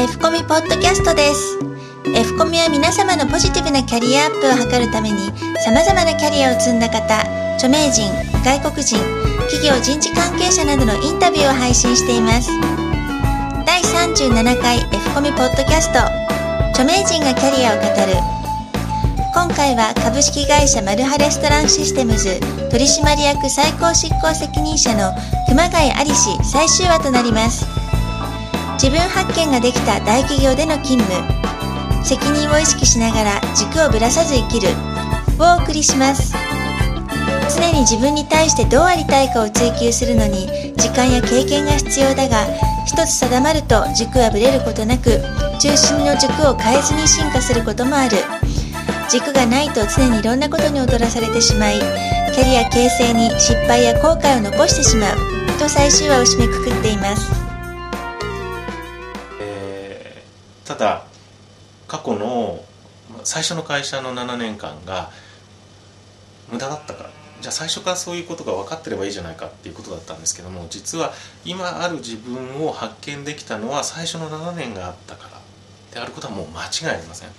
F コミポッドキャストです。F コミは皆様のポジティブなキャリアアップを図るために様々なキャリアを積んだ方著名人外国人企業人事関係者などのインタビューを配信しています。第37回 F コミポッドキャスト。著名人がキャリアを語る。今回は株式会社マルハレストランシステムズ取締役最高執行責任者の熊谷有氏最終話となります。自分発見ができた大企業での勤務。責任を意識しながら軸をぶらさず生きる。をお送りします。常に自分に対してどうありたいかを追求するのに時間や経験が必要だが一つ定まると軸はぶれることなく中心の軸を変えずに進化することもある。軸がないと常にいろんなことに踊らされてしまいキャリア形成に失敗や後悔を残してしまう。と最終話を締めくくっています、ただ過去の最初の会社の7年間が無駄だったから。じゃあ最初からそういうことが分かってればいいじゃないかっていうことだったんですけども実は今ある自分を発見できたのは最初の7年があったから。であることはもう間違いありません。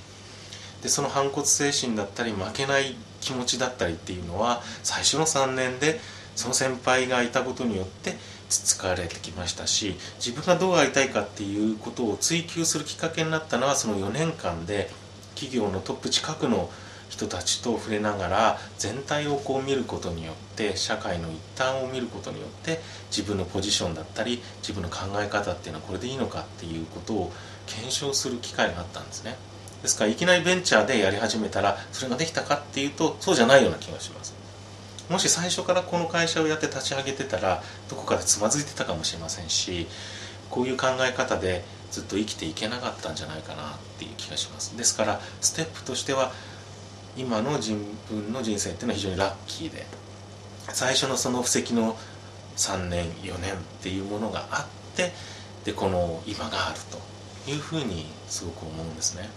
でその反骨精神だったり負けない気持ちだったりっていうのは最初の3年でその先輩がいたことによってつつかれてきましたし自分がどうありたいかっていうことを追求するきっかけになったのはその4年間で企業のトップ近くの人たちと触れながら全体をこう見ることによって社会の一端を見ることによって自分のポジションだったり自分の考え方っていうのはこれでいいのかっていうことを検証する機会があったんですね。ですからいきなりベンチャーでやり始めたらそれができたかっていうとそうじゃないような気がします。もし最初からこの会社をやって立ち上げてたらどこかでつまずいてたかもしれませんしこういう考え方でずっと生きていけなかったんじゃないかなっていう気がします。ですからステップとしては今の自分の人生っていうのは非常にラッキーで最初のその布石の3年4年っていうものがあってでこの今があるというふうにすごく思うんですね。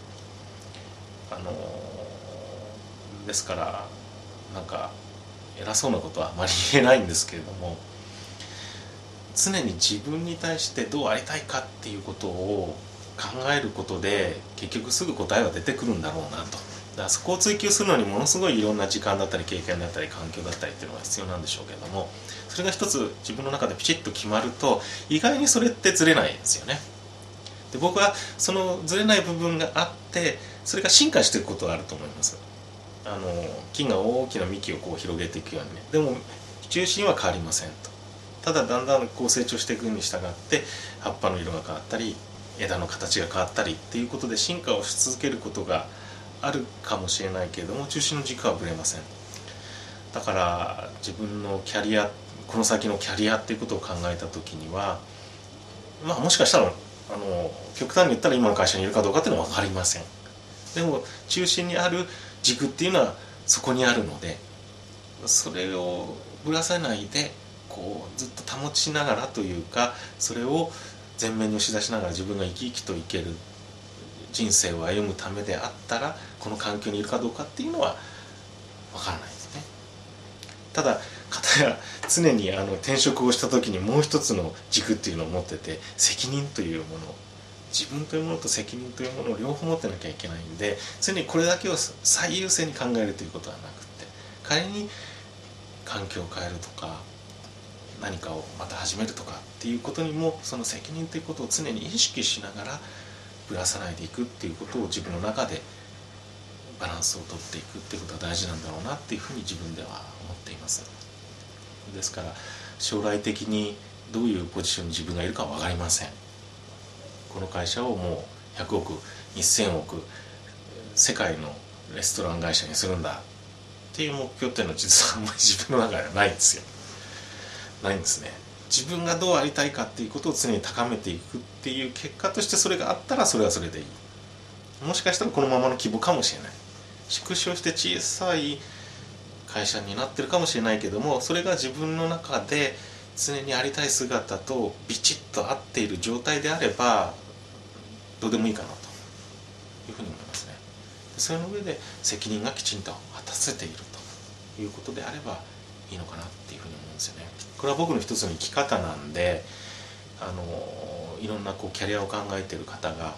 あのですからなんか偉そうなことはあまり言えないんですけれども常に自分に対してどうありたいかっていうことを考えることで結局すぐ答えは出てくるんだろうなと。だからそこを追求するのにものすごいいろんな時間だったり経験だったり環境だったりっていうのが必要なんでしょうけれどもそれが一つ自分の中でピチッと決まると意外にそれってずれないですよね。で僕はそのずれない部分があってそれが進化していくことがあると思います。あの木が大きな幹をこう広げていくようにね。でも中心は変わりませんと。ただだんだんこう成長していくに従って葉っぱの色が変わったり枝の形が変わったりっていうことで進化をし続けることがあるかもしれないけれども中心の軸はぶれません。だから自分のキャリアこの先のキャリアっていうことを考えた時にはまあもしかしたらあの極端に言ったら今の会社にいるかどうかっていうのは分かりません。でも中心にある軸っていうのはそこにあるのでそれをぶらさないでこうずっと保ちながらというかそれを前面に押し出しながら自分が生き生きと生ける人生を歩むためであったらこの環境にいるかどうかっていうのは分からないですね。ただ片や常にあの転職をした時にもう一つの軸っていうのを持ってて責任というもの自分というものと責任というものを両方持ってなきゃいけないんで常にこれだけを最優先に考えるということはなくって仮に環境を変えるとか何かをまた始めるとかっていうことにもその責任ということを常に意識しながらぶらさないでいくっていうことを自分の中でバランスをとっていくっていうことが大事なんだろうなっていうふうに自分では思っています。ですから将来的にどういうポジションに自分がいるかは分かりません。この会社をもう100億1000億世界のレストラン会社にするんだっていう目標っていうのは実はあんまり自分の中ではないんですよ。ないんですね。自分がどうありたいかっていうことを常に高めていくっていう結果としてそれがあったらそれはそれでいい。もしかしたらこのままの規模かもしれない。縮小して小さい会社になってるかもしれないけどもそれが自分の中で常にありたい姿とビチッと合っている状態であればどうでもいいかなというふうに思いますね。それの上で責任がきちんと果たせているということであればいいのかなっていうふうに思うんですよね。これは僕の一つの生き方なんであのいろんなこうキャリアを考えている方が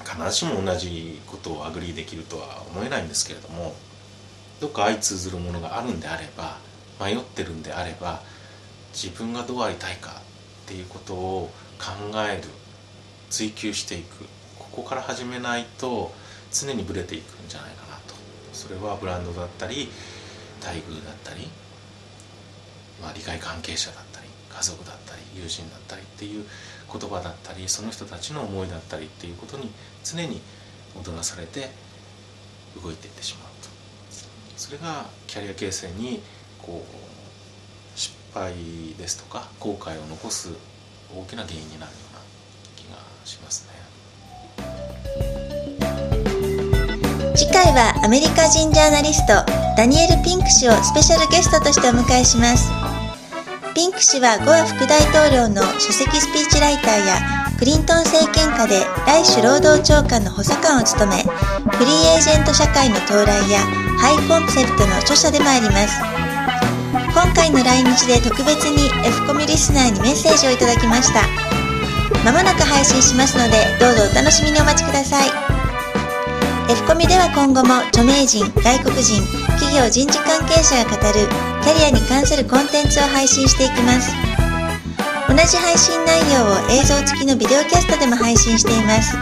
必ずしも同じことを agree できるとは思えないんですけれどもどっか相通ずるものがあるんであれば迷ってるんであれば自分がどうありたいかっていうことを考える追求していく。ここから始めないと常にブレていくんじゃないかなと。それはブランドだったり待遇だったり、まあ、利害関係者だったり家族だったり友人だったりっていう言葉だったりその人たちの思いだったりっていうことに常に踊らされて動いていってしまうと。それがキャリア形成にこう失敗ですとか後悔を残す大きな原因になるよしますね。次回はアメリカ人ジャーナリストダニエル・ピンク氏をスペシャルゲストとしてお迎えします。ピンク氏はゴア副大統領の書籍スピーチライターやクリントン政権下でライシュ労働長官の補佐官を務めフリーエージェント社会の到来やハイコンセプトの著者でもあります。今回の来日で特別に F コミリスナーにメッセージをいただきました。まもなく配信しますのでどうぞお楽しみにお待ちください。F コミでは今後も著名人外国人企業人事関係者が語るキャリアに関するコンテンツを配信していきます。同じ配信内容を映像付きのビデオキャストでも配信しています。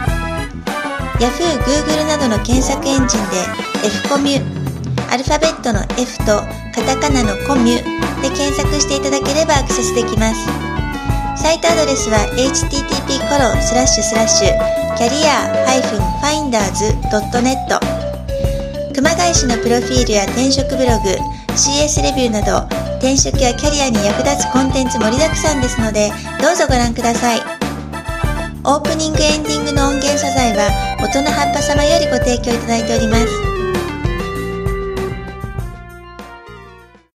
Yahoo、Google などの検索エンジンで F コミュアルファベットの F とカタカナのコミュで検索していただければアクセスできます。サイトアドレスは http コロンスラッシュスラッシュキャリア -finders.net 熊谷市のプロフィールや転職ブログ CS レビューなど転職やキャリアに役立つコンテンツ盛りだくさんですのでどうぞご覧ください。オープニングエンディングの音源素材は音の葉っぱ様よりご提供いただいております。